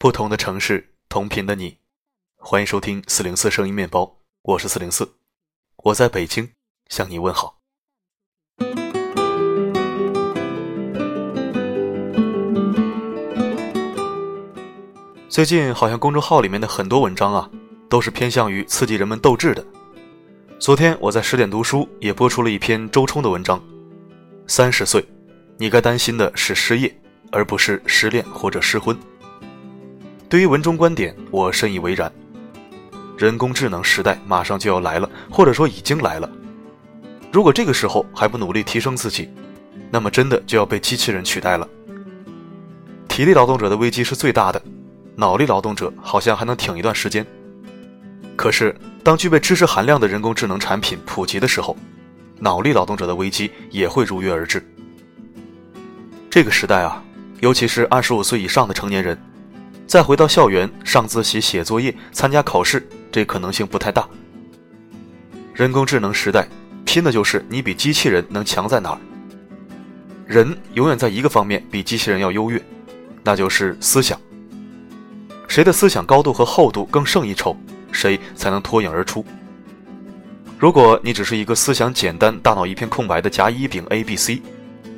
不同的城市，同频的你，欢迎收听四零四声音面包，我是四零四，我在北京向你问好。最近好像公众号里面的很多文章啊，都是偏向于刺激人们斗志的。昨天我在十点读书也播出了一篇周冲的文章，三十岁，你该担心的是失业，而不是失恋或者失婚。对于文中观点，我深以为然。人工智能时代马上就要来了，或者说已经来了。如果这个时候还不努力提升自己，那么真的就要被机器人取代了。体力劳动者的危机是最大的，脑力劳动者好像还能挺一段时间。可是，当具备知识含量的人工智能产品普及的时候，脑力劳动者的危机也会如约而至。这个时代啊，尤其是二十五岁以上的成年人。再回到校园上自习、写作业、参加考试，这可能性不太大。人工智能时代，拼的就是你比机器人能强在哪儿。人永远在一个方面比机器人要优越，那就是思想。谁的思想高度和厚度更胜一筹，谁才能脱颖而出。如果你只是一个思想简单、大脑一片空白的甲乙丙 A B C，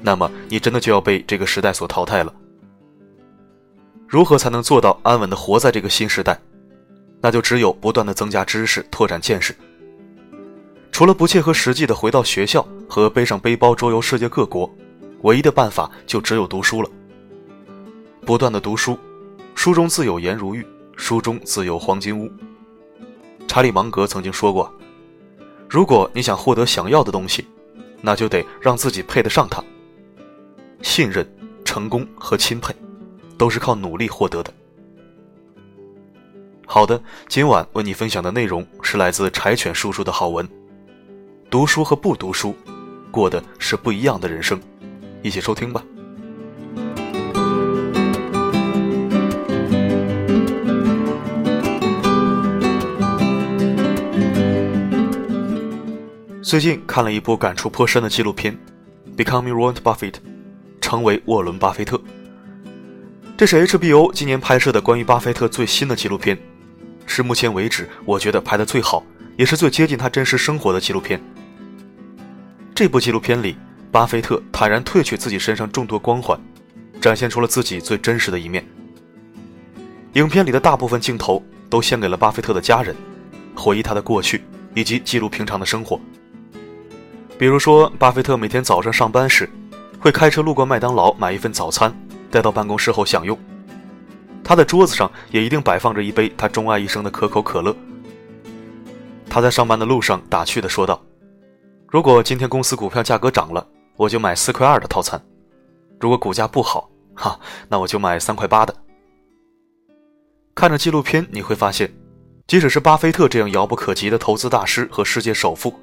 那么你真的就要被这个时代所淘汰了。如何才能做到安稳的活在这个新时代？那就只有不断的增加知识，拓展见识。除了不切合实际的回到学校和背上背包周游世界各国，唯一的办法就只有读书了。不断的读书，书中自有颜如玉，书中自有黄金屋。查理芒格曾经说过：“如果你想获得想要的东西，那就得让自己配得上它。信任、成功和钦佩。”都是靠努力获得的。好的，今晚为你分享的内容是来自柴犬叔叔的好文。读书和不读书，过的是不一样的人生。一起收听吧。最近看了一部感触颇深的纪录片，《Becoming Warren Buffett》，成为沃伦·巴菲特。这是 HBO 今年拍摄的关于巴菲特最新的纪录片，是目前为止我觉得拍的最好，也是最接近他真实生活的纪录片。这部纪录片里，巴菲特坦然褪去自己身上众多光环，展现出了自己最真实的一面。影片里的大部分镜头都献给了巴菲特的家人，回忆他的过去以及记录平常的生活。比如说，巴菲特每天早上上班时，会开车路过麦当劳买一份早餐。带到办公室后享用，他的桌子上也一定摆放着一杯他钟爱一生的可口可乐。他在上班的路上打趣地说道：“如果今天公司股票价格涨了，我就买四块二的套餐；如果股价不好，哈，那我就买三块八的。”看着纪录片，你会发现，即使是巴菲特这样遥不可及的投资大师和世界首富，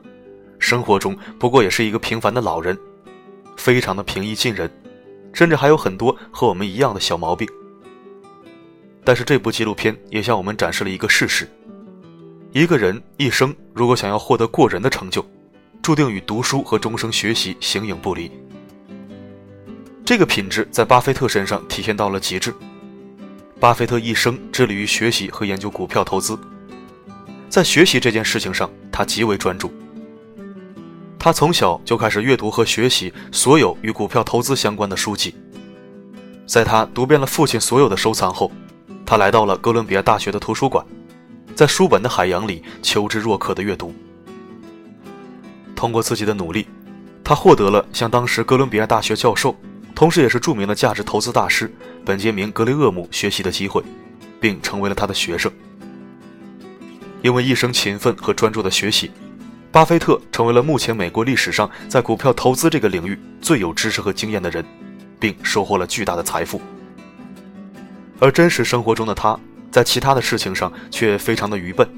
生活中不过也是一个平凡的老人，非常的平易近人。甚至还有很多和我们一样的小毛病，但是这部纪录片也向我们展示了一个事实：一个人一生如果想要获得过人的成就，注定与读书和终生学习形影不离。这个品质在巴菲特身上体现到了极致。巴菲特一生致力于学习和研究股票投资，在学习这件事情上，他极为专注。他从小就开始阅读和学习所有与股票投资相关的书籍。在他读遍了父亲所有的收藏后，他来到了哥伦比亚大学的图书馆，在书本的海洋里求知若渴的阅读。通过自己的努力，他获得了向当时哥伦比亚大学教授，同时也是著名的价值投资大师本杰明·格雷厄姆学习的机会，并成为了他的学生。因为一生勤奋和专注的学习。巴菲特成为了目前美国历史上在股票投资这个领域最有知识和经验的人，并收获了巨大的财富。而真实生活中的他，在其他的事情上却非常的愚笨，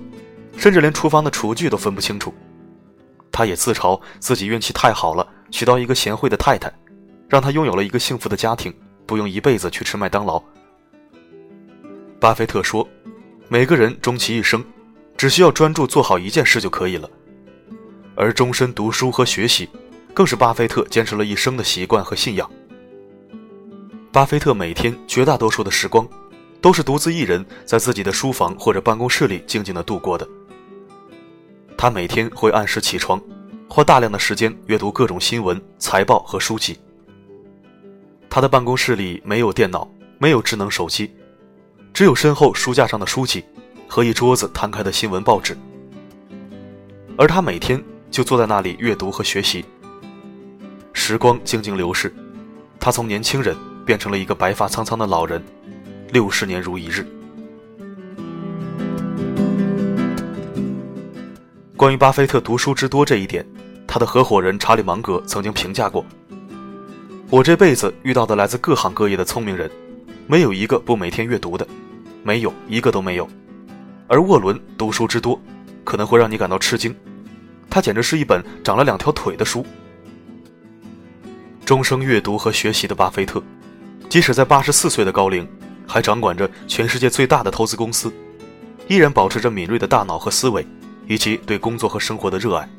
甚至连厨房的厨具都分不清楚。他也自嘲自己运气太好了，娶到一个贤惠的太太，让他拥有了一个幸福的家庭，不用一辈子去吃麦当劳。巴菲特说：“每个人终其一生，只需要专注做好一件事就可以了。”而终身读书和学习，更是巴菲特坚持了一生的习惯和信仰。巴菲特每天绝大多数的时光，都是独自一人在自己的书房或者办公室里静静的度过的。他每天会按时起床，花大量的时间阅读各种新闻、财报和书籍。他的办公室里没有电脑，没有智能手机，只有身后书架上的书籍和一桌子摊开的新闻报纸。而他每天就坐在那里阅读和学习。时光静静流逝，他从年轻人变成了一个白发苍苍的老人，六十年如一日。关于巴菲特读书之多这一点，他的合伙人查理芒格曾经评价过：“我这辈子遇到的来自各行各业的聪明人，没有一个不每天阅读的，没有一个都没有。而沃伦读书之多。”可能会让你感到吃惊，它简直是一本长了两条腿的书。终生阅读和学习的巴菲特，即使在八十四岁的高龄，还掌管着全世界最大的投资公司，依然保持着敏锐的大脑和思维，以及对工作和生活的热爱。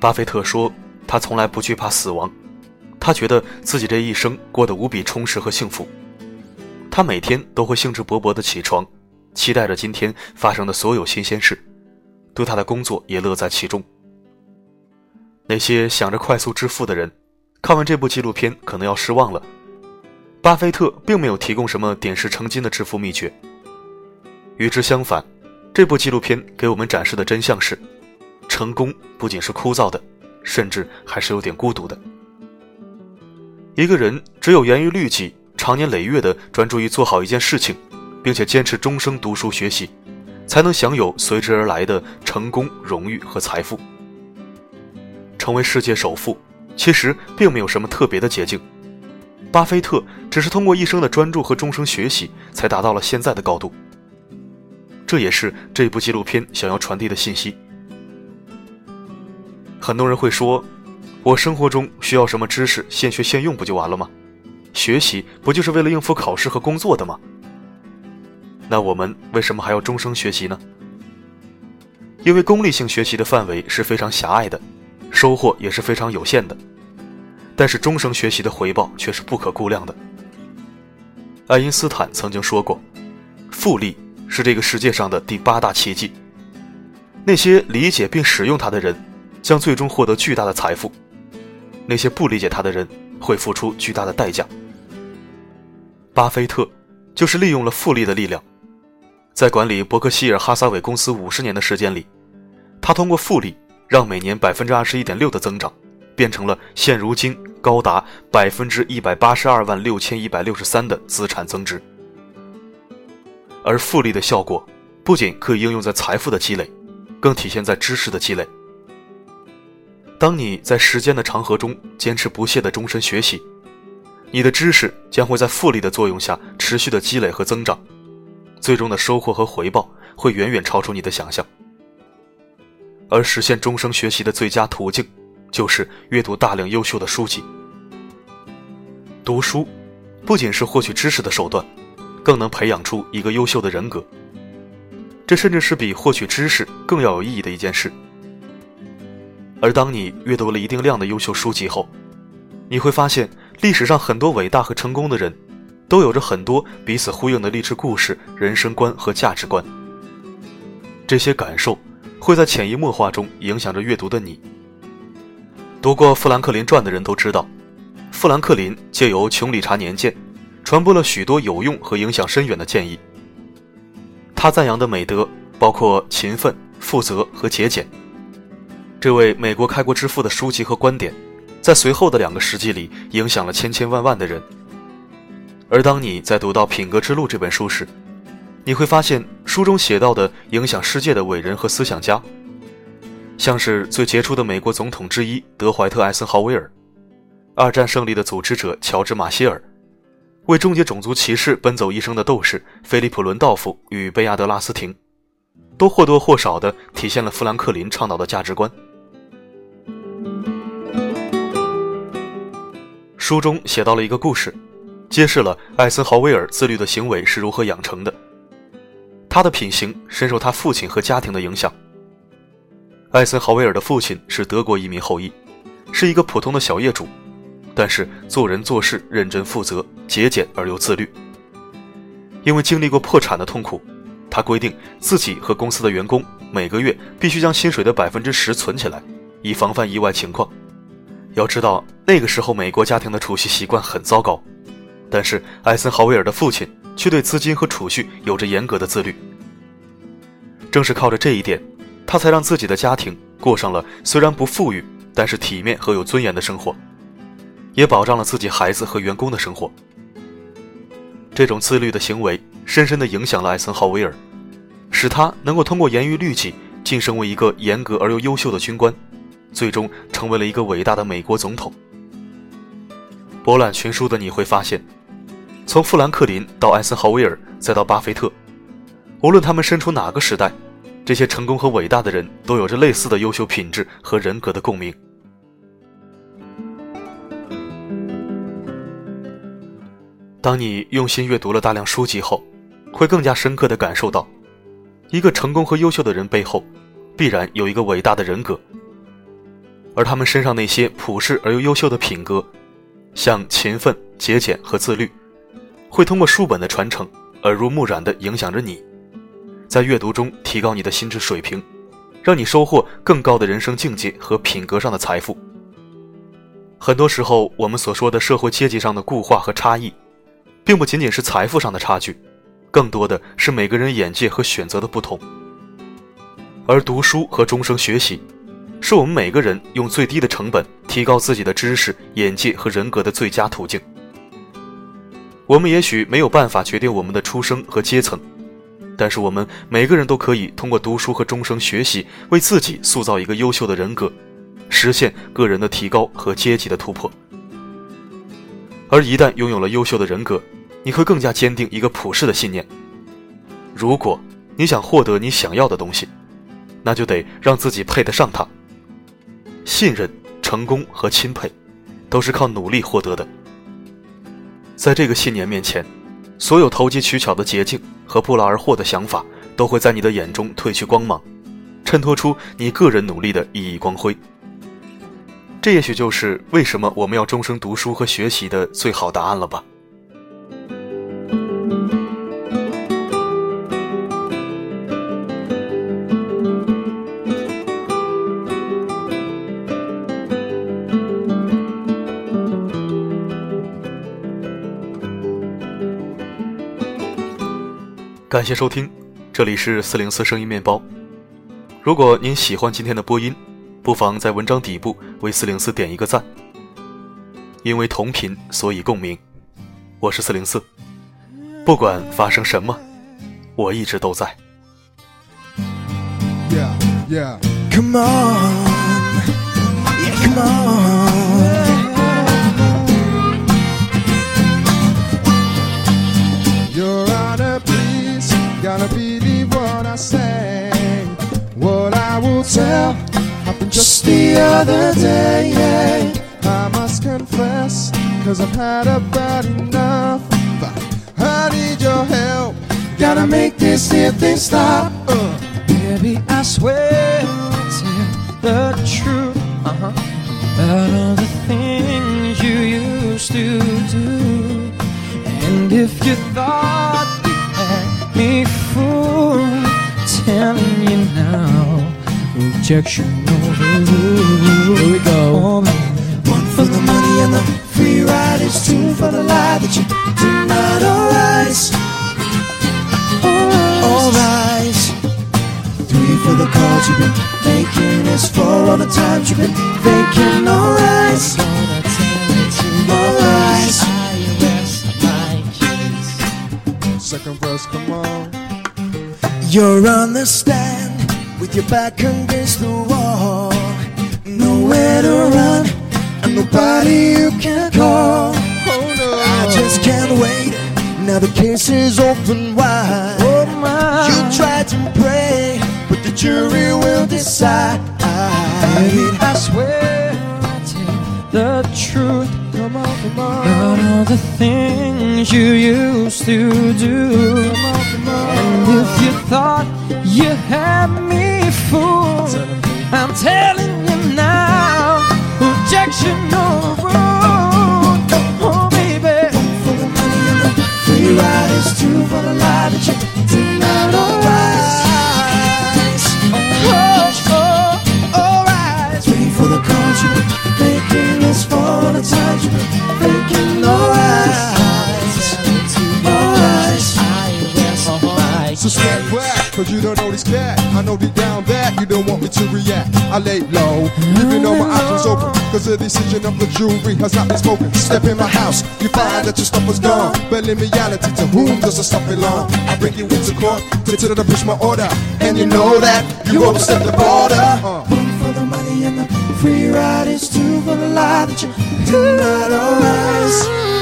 巴菲特说：“他从来不惧怕死亡，他觉得自己这一生过得无比充实和幸福。他每天都会兴致勃勃地起床。”期待着今天发生的所有新鲜事，对他的工作也乐在其中。那些想着快速致富的人，看完这部纪录片可能要失望了。巴菲特并没有提供什么点石成金的致富秘诀。与之相反，这部纪录片给我们展示的真相是：成功不仅是枯燥的，甚至还是有点孤独的。一个人只有严于律己，长年累月的专注于做好一件事情。并且坚持终生读书学习，才能享有随之而来的成功、荣誉和财富。成为世界首富，其实并没有什么特别的捷径。巴菲特只是通过一生的专注和终生学习，才达到了现在的高度。这也是这部纪录片想要传递的信息。很多人会说：“我生活中需要什么知识，现学现用不就完了吗？学习不就是为了应付考试和工作的吗？”那我们为什么还要终生学习呢？因为功利性学习的范围是非常狭隘的，收获也是非常有限的。但是终生学习的回报却是不可估量的。爱因斯坦曾经说过：“复利是这个世界上的第八大奇迹。那些理解并使用它的人，将最终获得巨大的财富；那些不理解它的人，会付出巨大的代价。”巴菲特就是利用了复利的力量。在管理伯克希尔哈撒韦公司五十年的时间里，他通过复利让每年百分之二十一点六的增长，变成了现如今高达百分之一百八十二万六千一百六十三的资产增值。而复利的效果不仅可以应用在财富的积累，更体现在知识的积累。当你在时间的长河中坚持不懈的终身学习，你的知识将会在复利的作用下持续的积累和增长。最终的收获和回报会远远超出你的想象，而实现终生学习的最佳途径，就是阅读大量优秀的书籍。读书，不仅是获取知识的手段，更能培养出一个优秀的人格。这甚至是比获取知识更要有意义的一件事。而当你阅读了一定量的优秀书籍后，你会发现历史上很多伟大和成功的人。都有着很多彼此呼应的励志故事、人生观和价值观。这些感受会在潜移默化中影响着阅读的你。读过《富兰克林传》的人都知道，富兰克林借由穷理查年鉴，传播了许多有用和影响深远的建议。他赞扬的美德包括勤奋、负责和节俭。这位美国开国之父的书籍和观点，在随后的两个世纪里影响了千千万万的人。而当你在读到《品格之路》这本书时，你会发现书中写到的影响世界的伟人和思想家，像是最杰出的美国总统之一德怀特·艾森豪威尔，二战胜利的组织者乔治·马歇尔，为终结种族歧视奔走一生的斗士菲利普·伦道夫与贝亚德·拉斯廷，都或多或少地体现了富兰克林倡导的价值观。书中写到了一个故事。揭示了艾森豪威尔自律的行为是如何养成的。他的品行深受他父亲和家庭的影响。艾森豪威尔的父亲是德国移民后裔，是一个普通的小业主，但是做人做事认真负责、节俭而又自律。因为经历过破产的痛苦，他规定自己和公司的员工每个月必须将薪水的百分之十存起来，以防范意外情况。要知道，那个时候美国家庭的储蓄习惯很糟糕，但是艾森豪威尔的父亲却对资金和储蓄有着严格的自律。正是靠着这一点，他才让自己的家庭过上了虽然不富裕，但是体面和有尊严的生活，也保障了自己孩子和员工的生活。这种自律的行为深深地影响了艾森豪威尔，使他能够通过严于律己晋升为一个严格而又优秀的军官，最终成为了一个伟大的美国总统。博览群书的你会发现，从富兰克林到艾森豪威尔，再到巴菲特，无论他们身处哪个时代，这些成功和伟大的人都有着类似的优秀品质和人格的共鸣。当你用心阅读了大量书籍后，会更加深刻地感受到，一个成功和优秀的人背后，必然有一个伟大的人格。而他们身上那些朴实而又优秀的品格，像勤奋、节俭和自律，会通过书本的传承，耳濡目染地影响着你，在阅读中提高你的心智水平，让你收获更高的人生境界和品格上的财富。很多时候，我们所说的社会阶级上的固化和差异。并不仅仅是财富上的差距，更多的是每个人眼界和选择的不同。而读书和终生学习，是我们每个人用最低的成本提高自己的知识、眼界和人格的最佳途径。我们也许没有办法决定我们的出生和阶层，但是我们每个人都可以通过读书和终生学习，为自己塑造一个优秀的人格，实现个人的提高和阶级的突破。而一旦拥有了优秀的人格，你会更加坚定一个普世的信念：如果你想获得你想要的东西，那就得让自己配得上它。信任、成功和钦佩，都是靠努力获得的。在这个信念面前，所有投机取巧的捷径和不劳而获的想法，都会在你的眼中褪去光芒，衬托出你个人努力的熠熠光辉。这也许就是为什么我们要终生读书和学习的最好答案了吧。感谢收听，这里是四零四声音面包。如果您喜欢今天的播音。不妨在文章底部为四零四点一个赞，因为同频，所以共鸣。我是四零四，不管发生什么，我一直都在。Yeah, yeah. Come on, yeah, come on. Just the other day, I must confess, cause I've had about enough. I need your help, gotta make this here thing stop. Uh. Baby, I swear I'll tell the truth uh-huh. about all the things you used to do. And if you thought you had me fooled, telling you now rejection over Here we go. One for the money and the free ride is two for the lie that you did not arise. All rise. Three for the calls you've been making. Is four all the times you've been faking. All rise. All rise. Second verse, come on. You're on the stand with your back against the wall. Nowhere to run, and nobody you can call. Oh no, I just can't wait. Now the case is open wide. Oh my. You tried to pray, but the jury will decide. I, swear I tell the truth. Come on, come on. About all the things you used to do. Come on, come on. And if you thought you had me fool. I'm telling you now, rejection on the. Oh, baby. Free ride is true for the life that you rise. Oh, for the you making for the you So step back, cause you don't know these cats to react. I lay low, leaving all my options open. Cause the decision of the jury has not been spoken. Step in my house, you find that your stuff is gone. But in reality, to whom does the stuff belong? I bring you into court, consider to push my order. And you know that you overstep the border. Uh. For the money and the free ride is two for the lie that you did not alright.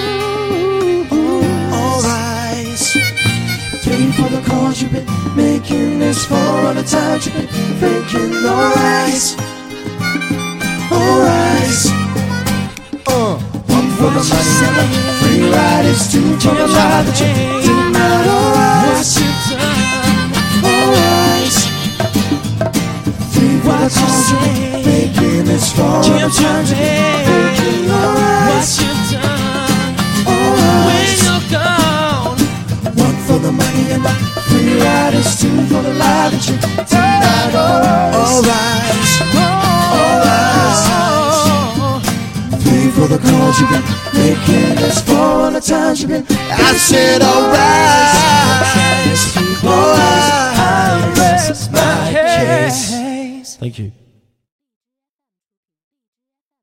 You've been making this for all the times you've been faking. Alright. Alright. Uh. One for the money the free ride is two for the lie that you did not alright. Alright. Three for the been making this for all the times the lie that you denied. Alright, alright. Three for the calls you've been making. That's four on the times you've been. I said alright, alright. I rest my case. Thank you.